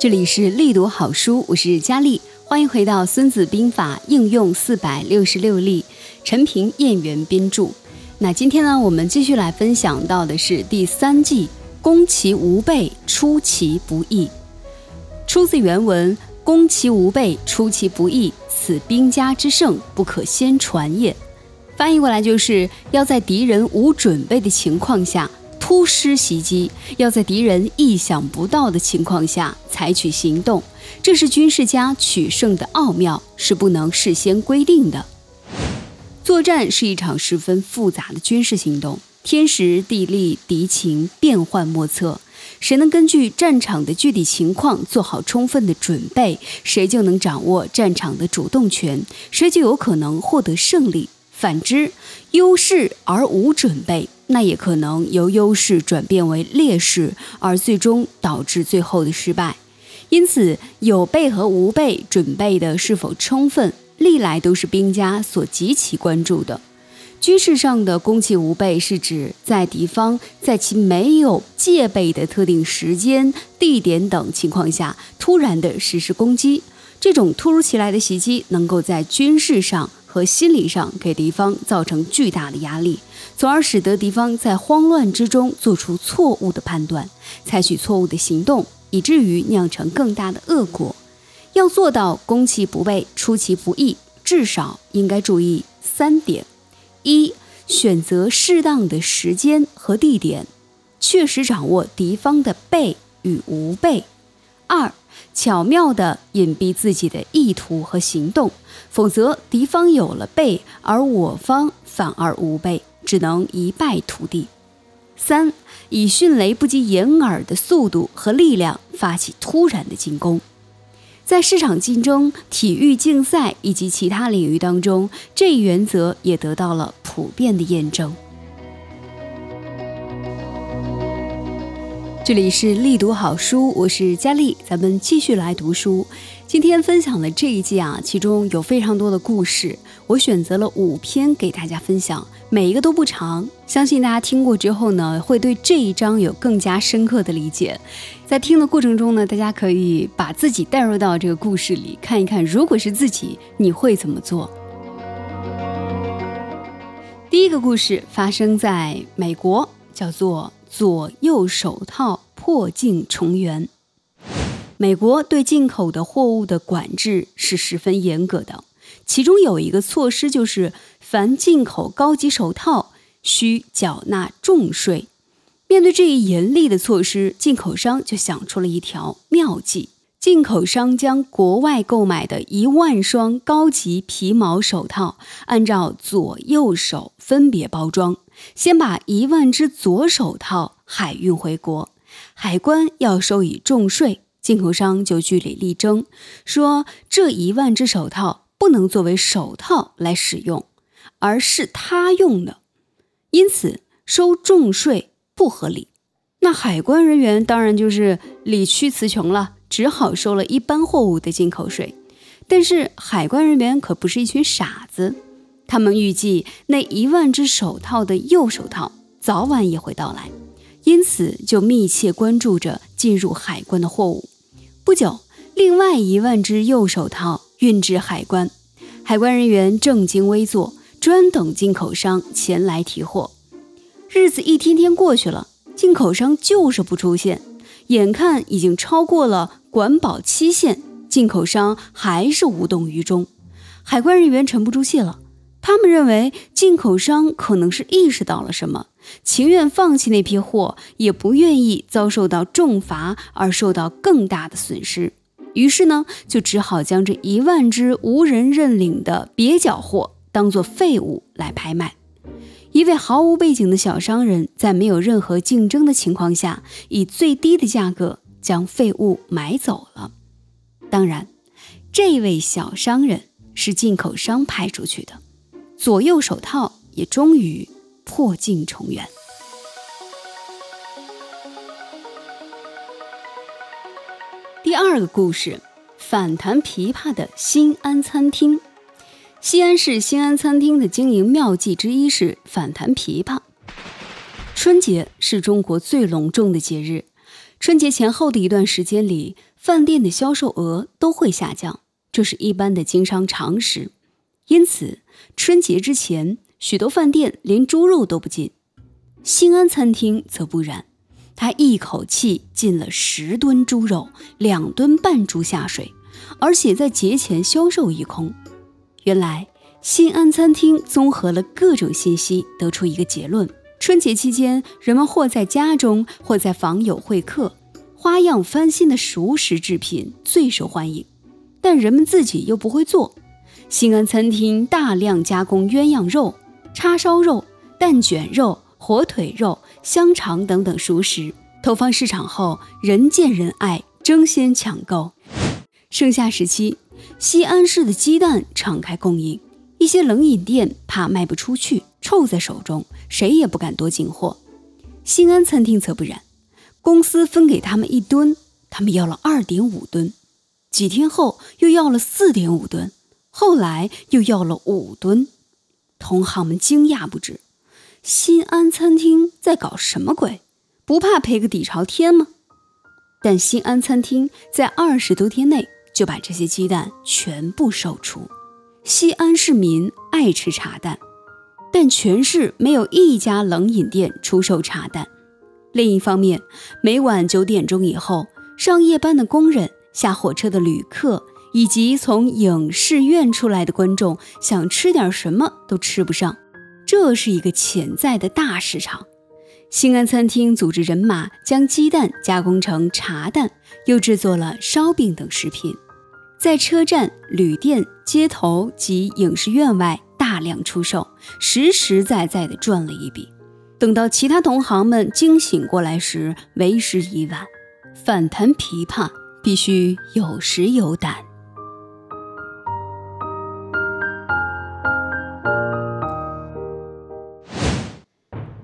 这里是力读好书，我是佳丽，欢迎回到《孙子兵法》应用四百六十六例，陈平、燕元编著。那今天呢，我们继续来分享到的是第三计“攻其无备，出其不意”。出自原文：“攻其无备，出其不意，此兵家之胜，不可先传也。”翻译过来就是要在敌人无准备的情况下。突施袭击，要在敌人意想不到的情况下采取行动，这是军事家取胜的奥妙，是不能事先规定的。作战是一场十分复杂的军事行动，天时地利敌情变幻莫测，谁能根据战场的具体情况做好充分的准备，谁就能掌握战场的主动权，谁就有可能获得胜利。反之，优势而无准备。那也可能由优势转变为劣势，而最终导致最后的失败。因此，有备和无备准备的是否充分，历来都是兵家所极其关注的。军事上的攻其无备，是指在敌方在其没有戒备的特定时间、地点等情况下，突然的实施攻击。这种突如其来的袭击，能够在军事上。和心理上给敌方造成巨大的压力，从而使得敌方在慌乱之中做出错误的判断，采取错误的行动，以至于酿成更大的恶果。要做到攻其不备，出其不意，至少应该注意三点：一、选择适当的时间和地点，确实掌握敌方的备与无备；二、巧妙地隐蔽自己的意图和行动，否则敌方有了备，而我方反而无备，只能一败涂地。三，以迅雷不及掩耳的速度和力量发起突然的进攻。在市场竞争、体育竞赛以及其他领域当中，这一原则也得到了普遍的验证。这里是力读好书，我是佳丽，咱们继续来读书。今天分享的这一季啊，其中有非常多的故事，我选择了五篇给大家分享，每一个都不长，相信大家听过之后呢，会对这一章有更加深刻的理解。在听的过程中呢，大家可以把自己带入到这个故事里，看一看如果是自己，你会怎么做？第一个故事发生在美国，叫做。左右手套破镜重圆。美国对进口的货物的管制是十分严格的，其中有一个措施就是，凡进口高级手套需缴纳重税。面对这一严厉的措施，进口商就想出了一条妙计。进口商将国外购买的一万双高级皮毛手套，按照左右手分别包装，先把一万只左手套海运回国，海关要收以重税，进口商就据理力争，说这一万只手套不能作为手套来使用，而是他用的，因此收重税不合理。那海关人员当然就是理屈词穷了。只好收了一般货物的进口税，但是海关人员可不是一群傻子，他们预计那一万只手套的右手套早晚也会到来，因此就密切关注着进入海关的货物。不久，另外一万只右手套运至海关，海关人员正襟危坐，专等进口商前来提货。日子一天天过去了，进口商就是不出现，眼看已经超过了。管保期限，进口商还是无动于衷。海关人员沉不住气了，他们认为进口商可能是意识到了什么，情愿放弃那批货，也不愿意遭受到重罚而受到更大的损失。于是呢，就只好将这一万只无人认领的蹩脚货当做废物来拍卖。一位毫无背景的小商人，在没有任何竞争的情况下，以最低的价格。将废物买走了。当然，这位小商人是进口商派出去的。左右手套也终于破镜重圆。第二个故事：反弹琵琶的新安餐厅。西安市新安餐厅的经营妙计之一是反弹琵琶。春节是中国最隆重的节日。春节前后的一段时间里，饭店的销售额都会下降，这是一般的经商常识。因此，春节之前，许多饭店连猪肉都不进。新安餐厅则不然，他一口气进了十吨猪肉，两吨半猪下水，而且在节前销售一空。原来，新安餐厅综合了各种信息，得出一个结论。春节期间，人们或在家中，或在访友会客，花样翻新的熟食制品最受欢迎，但人们自己又不会做。新安餐厅大量加工鸳鸯肉、叉烧肉、蛋卷肉、火腿肉、香肠等等熟食，投放市场后人见人爱，争先抢购。盛夏时期，西安市的鸡蛋敞开供应。一些冷饮店怕卖不出去，臭在手中，谁也不敢多进货。新安餐厅则不然，公司分给他们一吨，他们要了二点五吨，几天后又要了四点五吨，后来又要了五吨。同行们惊讶不止，新安餐厅在搞什么鬼？不怕赔个底朝天吗？但新安餐厅在二十多天内就把这些鸡蛋全部售出。西安市民爱吃茶蛋，但全市没有一家冷饮店出售茶蛋。另一方面，每晚九点钟以后，上夜班的工人、下火车的旅客以及从影视院出来的观众，想吃点什么都吃不上。这是一个潜在的大市场。新安餐厅组织人马将鸡蛋加工成茶蛋，又制作了烧饼等食品。在车站、旅店、街头及影视院外大量出售，实实在在的赚了一笔。等到其他同行们惊醒过来时，为时已晚。反弹琵琶必须有时有胆。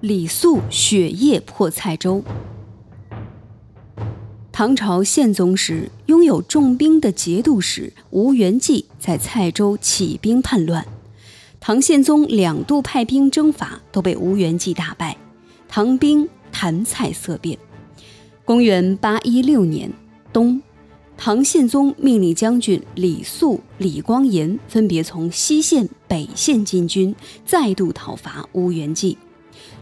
李肃雪夜破蔡州。唐朝宪宗时，拥有重兵的节度使吴元济在蔡州起兵叛乱。唐宪宗两度派兵征伐，都被吴元济打败，唐兵谈蔡色变。公元八一六年冬，唐宪宗命令将军李肃、李光炎分别从西线、北线进军，再度讨伐吴元济。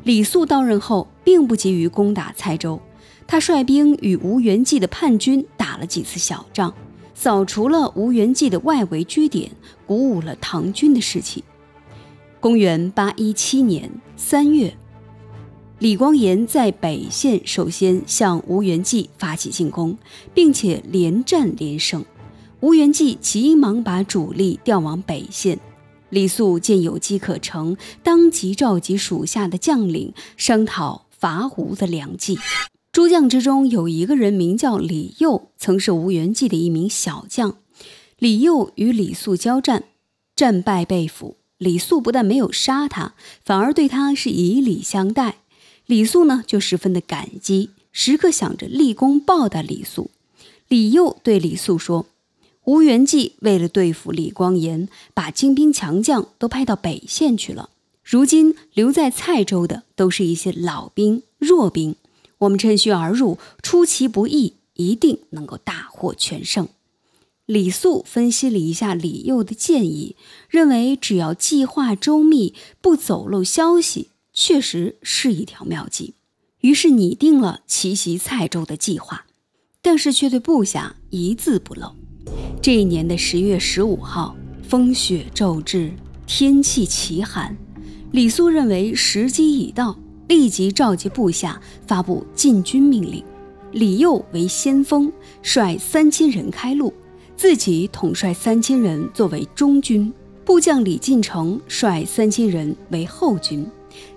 李肃到任后，并不急于攻打蔡州。他率兵与吴元济的叛军打了几次小仗，扫除了吴元济的外围据点，鼓舞了唐军的士气。公元八一七年三月，李光炎在北线首先向吴元济发起进攻，并且连战连胜。吴元济急忙把主力调往北线。李肃见有机可乘，当即召集属下的将领商讨伐吴的良计。诸将之中有一个人名叫李佑，曾是吴元济的一名小将。李佑与李肃交战，战败被俘。李肃不但没有杀他，反而对他是以礼相待。李肃呢，就十分的感激，时刻想着立功报答李肃。李佑对李肃说：“吴元济为了对付李光炎，把精兵强将都派到北线去了。如今留在蔡州的，都是一些老兵、弱兵。”我们趁虚而入，出其不意，一定能够大获全胜。李肃分析了一下李佑的建议，认为只要计划周密，不走漏消息，确实是一条妙计。于是拟定了奇袭蔡州的计划，但是却对部下一字不漏。这一年的十月十五号，风雪骤至，天气奇寒。李肃认为时机已到。立即召集部下，发布进军命令。李佑为先锋，率三千人开路，自己统帅三千人作为中军。部将李进成率三千人为后军。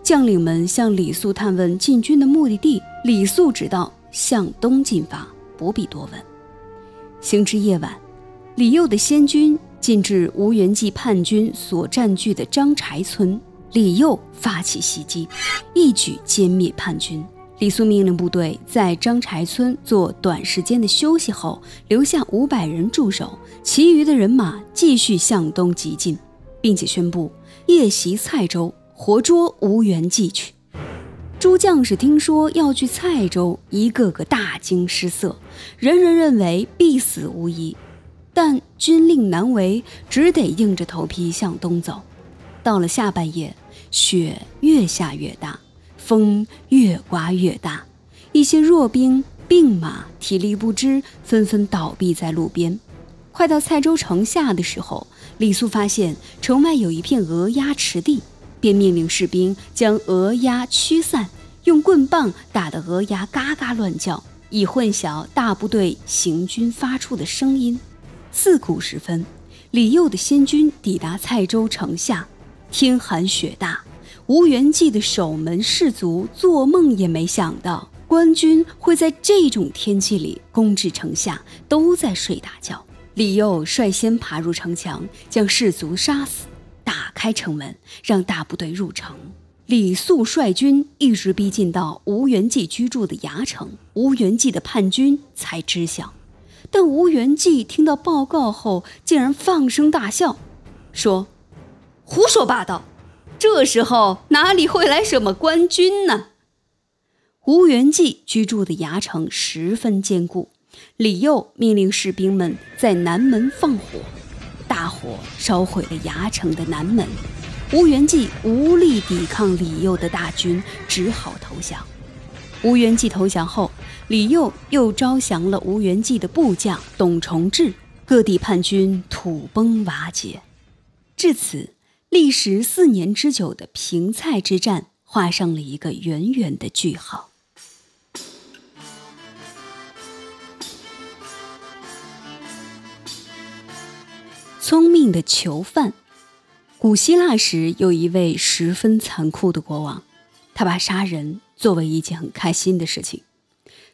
将领们向李肃探问进军的目的地，李肃只道向东进发，不必多问。行至夜晚，李佑的先军进至吴元济叛军所占据的张柴村。李佑发起袭击，一举歼灭叛军。李肃命令部队在张柴村做短时间的休息后，留下五百人驻守，其余的人马继续向东急进，并且宣布夜袭蔡州，活捉吴元济去。诸将士听说要去蔡州，一个个大惊失色，人人认为必死无疑。但军令难违，只得硬着头皮向东走。到了下半夜，雪越下越大，风越刮越大，一些弱兵、病马体力不支，纷纷倒闭在路边。快到蔡州城下的时候，李肃发现城外有一片鹅鸭池地，便命令士兵将鹅鸭驱散，用棍棒打得鹅鸭嘎嘎乱叫，以混淆大部队行军发出的声音。自古时分，李佑的先军抵达蔡州城下，天寒雪大，吴元济的守门士卒做梦也没想到，官军会在这种天气里攻至城下，都在睡大觉。李佑率先爬入城墙，将士卒杀死，打开城门，让大部队入城。李肃率军一直逼近到吴元济居住的牙城，吴元济的叛军才知晓。但吴元济听到报告后，竟然放声大笑，说：“胡说八道！这时候哪里会来什么官军呢？”吴元济居住的牙城十分坚固，李佑命令士兵们在南门放火，大火烧毁了牙城的南门。吴元济无力抵抗李佑的大军，只好投降。吴元济投降后。李佑又招降了吴元济的部将董重志，各地叛军土崩瓦解。至此，历时四年之久的平蔡之战画上了一个圆圆的句号。聪明的囚犯。古希腊时有一位十分残酷的国王，他把杀人作为一件很开心的事情。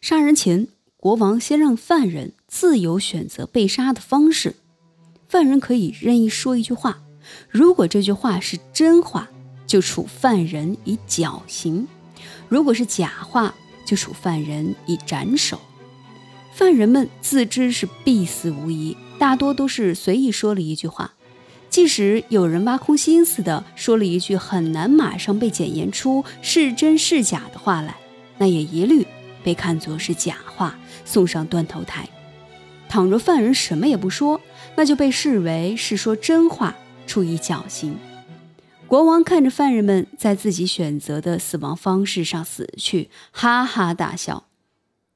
杀人前，国王先让犯人自由选择被杀的方式。犯人可以任意说一句话，如果这句话是真话，就处犯人以绞刑；如果是假话，就处犯人以斩首。犯人们自知是必死无疑，大多都是随意说了一句话。即使有人挖空心思的说了一句很难马上被检验出是真是假的话来，那也一律。被看作是假话，送上断头台。倘若犯人什么也不说，那就被视为是说真话，处以绞刑。国王看着犯人们在自己选择的死亡方式上死去，哈哈大笑。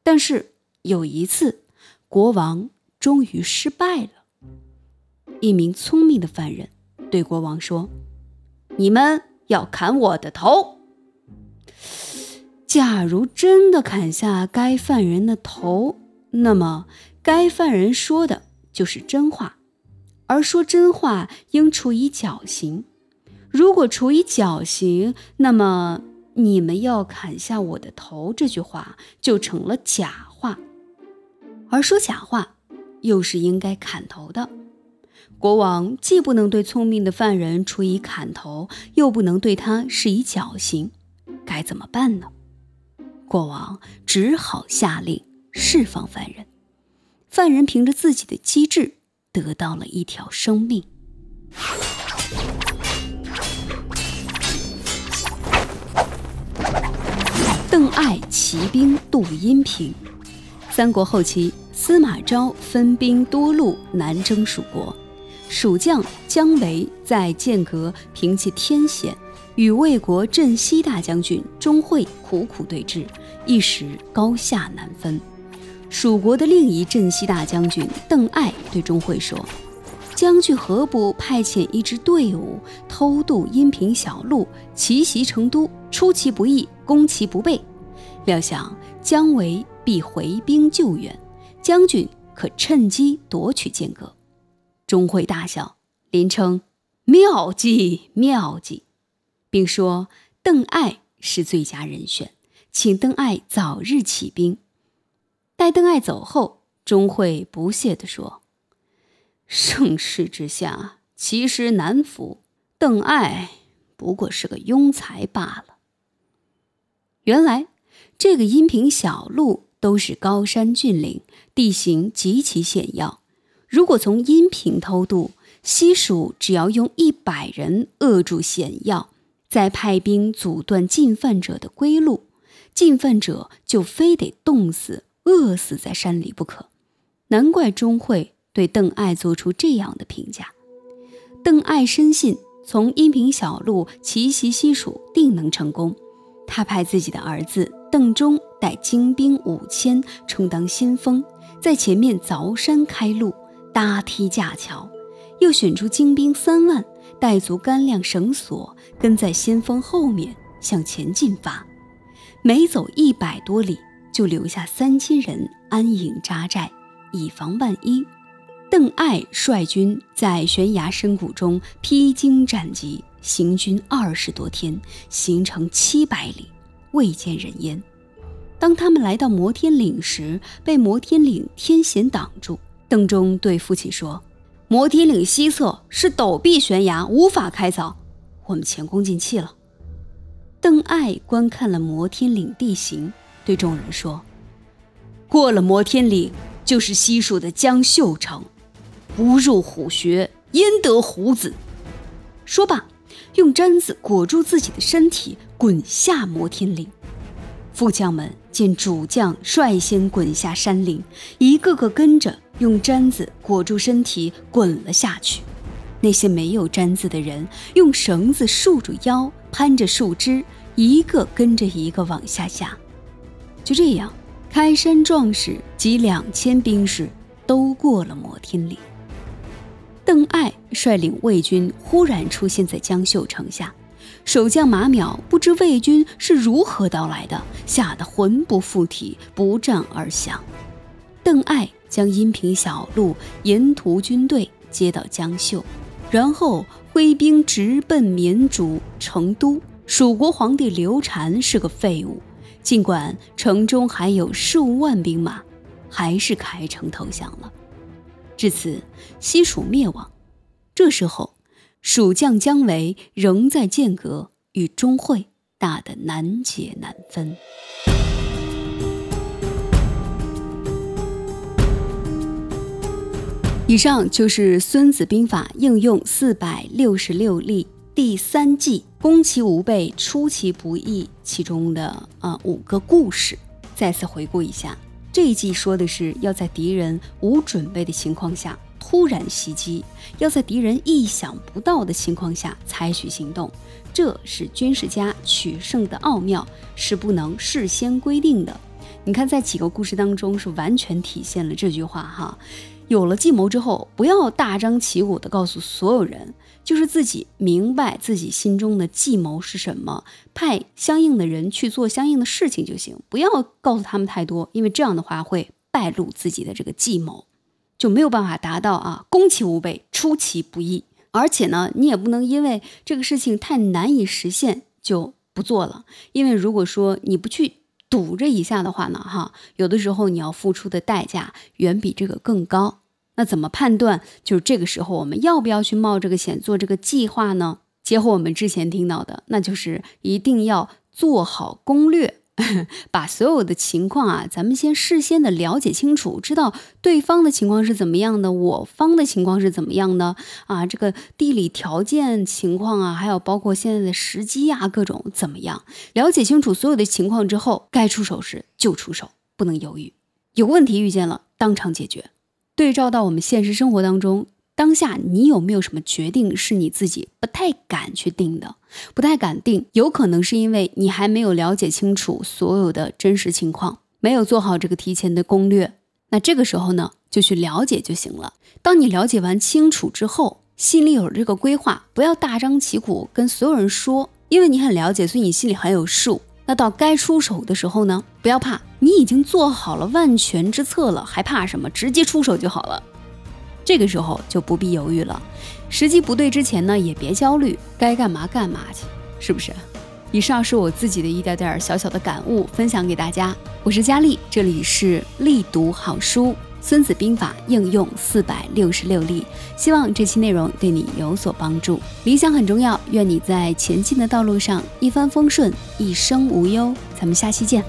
但是有一次，国王终于失败了。一名聪明的犯人对国王说：“你们要砍我的头。”假如真的砍下该犯人的头，那么该犯人说的就是真话，而说真话应处以绞刑。如果处以绞刑，那么你们要砍下我的头这句话就成了假话，而说假话又是应该砍头的。国王既不能对聪明的犯人处以砍头，又不能对他施以绞刑，该怎么办呢？国王只好下令释放犯人，犯人凭着自己的机智得到了一条生命。邓艾骑兵渡阴平。三国后期，司马昭分兵多路南征蜀国，蜀将姜维在剑阁凭借天险。与魏国镇西大将军钟会苦苦对峙，一时高下难分。蜀国的另一镇西大将军邓艾对钟会说：“将军何不派遣一支队伍偷渡阴平小路，奇袭成都，出其不意，攻其不备？料想姜维必回兵救援，将军可趁机夺取剑阁。”钟会大笑，连称：“妙计，妙计！”并说邓艾是最佳人选，请邓艾早日起兵。待邓艾走后，钟会不屑地说：“盛世之下，其实难服。邓艾不过是个庸才罢了。”原来这个阴平小路都是高山峻岭，地形极其险要。如果从阴平偷渡，西蜀只要用一百人扼住险要。再派兵阻断进犯者的归路，进犯者就非得冻死、饿死在山里不可。难怪钟会对邓艾做出这样的评价。邓艾深信，从阴平小路奇袭西蜀定能成功。他派自己的儿子邓忠带精兵五千，充当先锋，在前面凿山开路、搭梯架桥；又选出精兵三万，带足干粮绳索，跟在先锋后面向前进发。每走一百多里，就留下三千人安营扎寨，以防万一。邓艾率军在悬崖深谷中披荆斩棘。行军二十多天，行程七百里，未见人烟。当他们来到摩天岭时，被摩天岭天险挡住。邓忠对父亲说：“摩天岭西侧是陡壁悬崖，无法开凿，我们前功尽弃了。”邓艾观看了摩天岭地形，对众人说：“过了摩天岭，就是西蜀的江秀城。不入虎穴，焉得虎子？”说罢。用毡子裹住自己的身体，滚下摩天岭。副将们见主将率先滚下山岭，一个个跟着用毡子裹住身体滚了下去。那些没有毡子的人，用绳子束住腰，攀着树枝，一个跟着一个往下下。就这样，开山壮士及两千兵士都过了摩天岭。邓艾率领魏军忽然出现在江秀城下，守将马邈不知魏军是如何到来的，吓得魂不附体，不战而降。邓艾将阴平小路沿途军队接到江秀，然后挥兵直奔绵竹成都。蜀国皇帝刘禅是个废物，尽管城中还有数万兵马，还是开城投降了。至此，西蜀灭亡。这时候，蜀将姜维仍在剑阁，与钟会打得难解难分。以上就是《孙子兵法》应用四百六十六例第三计“攻其无备，出其不意”其中的啊五个故事。再次回顾一下。这一计说的是要在敌人无准备的情况下突然袭击，要在敌人意想不到的情况下采取行动，这是军事家取胜的奥妙，是不能事先规定的。你看，在几个故事当中是完全体现了这句话哈。有了计谋之后，不要大张旗鼓地告诉所有人，就是自己明白自己心中的计谋是什么，派相应的人去做相应的事情就行，不要告诉他们太多，因为这样的话会败露自己的这个计谋，就没有办法达到啊攻其无备，出其不意。而且呢，你也不能因为这个事情太难以实现就不做了，因为如果说你不去。赌这一下的话呢，哈，有的时候你要付出的代价远比这个更高。那怎么判断？就是这个时候我们要不要去冒这个险做这个计划呢？结合我们之前听到的，那就是一定要做好攻略。把所有的情况啊，咱们先事先的了解清楚，知道对方的情况是怎么样的，我方的情况是怎么样的啊？这个地理条件情况啊，还有包括现在的时机啊，各种怎么样？了解清楚所有的情况之后，该出手时就出手，不能犹豫。有问题遇见了，当场解决。对照到我们现实生活当中。当下你有没有什么决定是你自己不太敢去定的？不太敢定，有可能是因为你还没有了解清楚所有的真实情况，没有做好这个提前的攻略。那这个时候呢，就去了解就行了。当你了解完清楚之后，心里有了这个规划，不要大张旗鼓跟所有人说，因为你很了解，所以你心里很有数。那到该出手的时候呢，不要怕，你已经做好了万全之策了，还怕什么？直接出手就好了。这个时候就不必犹豫了，时机不对之前呢，也别焦虑，该干嘛干嘛去，是不是？以上是我自己的一点点小小的感悟，分享给大家。我是佳丽，这里是力读好书《孙子兵法》应用四百六十六例，希望这期内容对你有所帮助。理想很重要，愿你在前进的道路上一帆风顺，一生无忧。咱们下期见。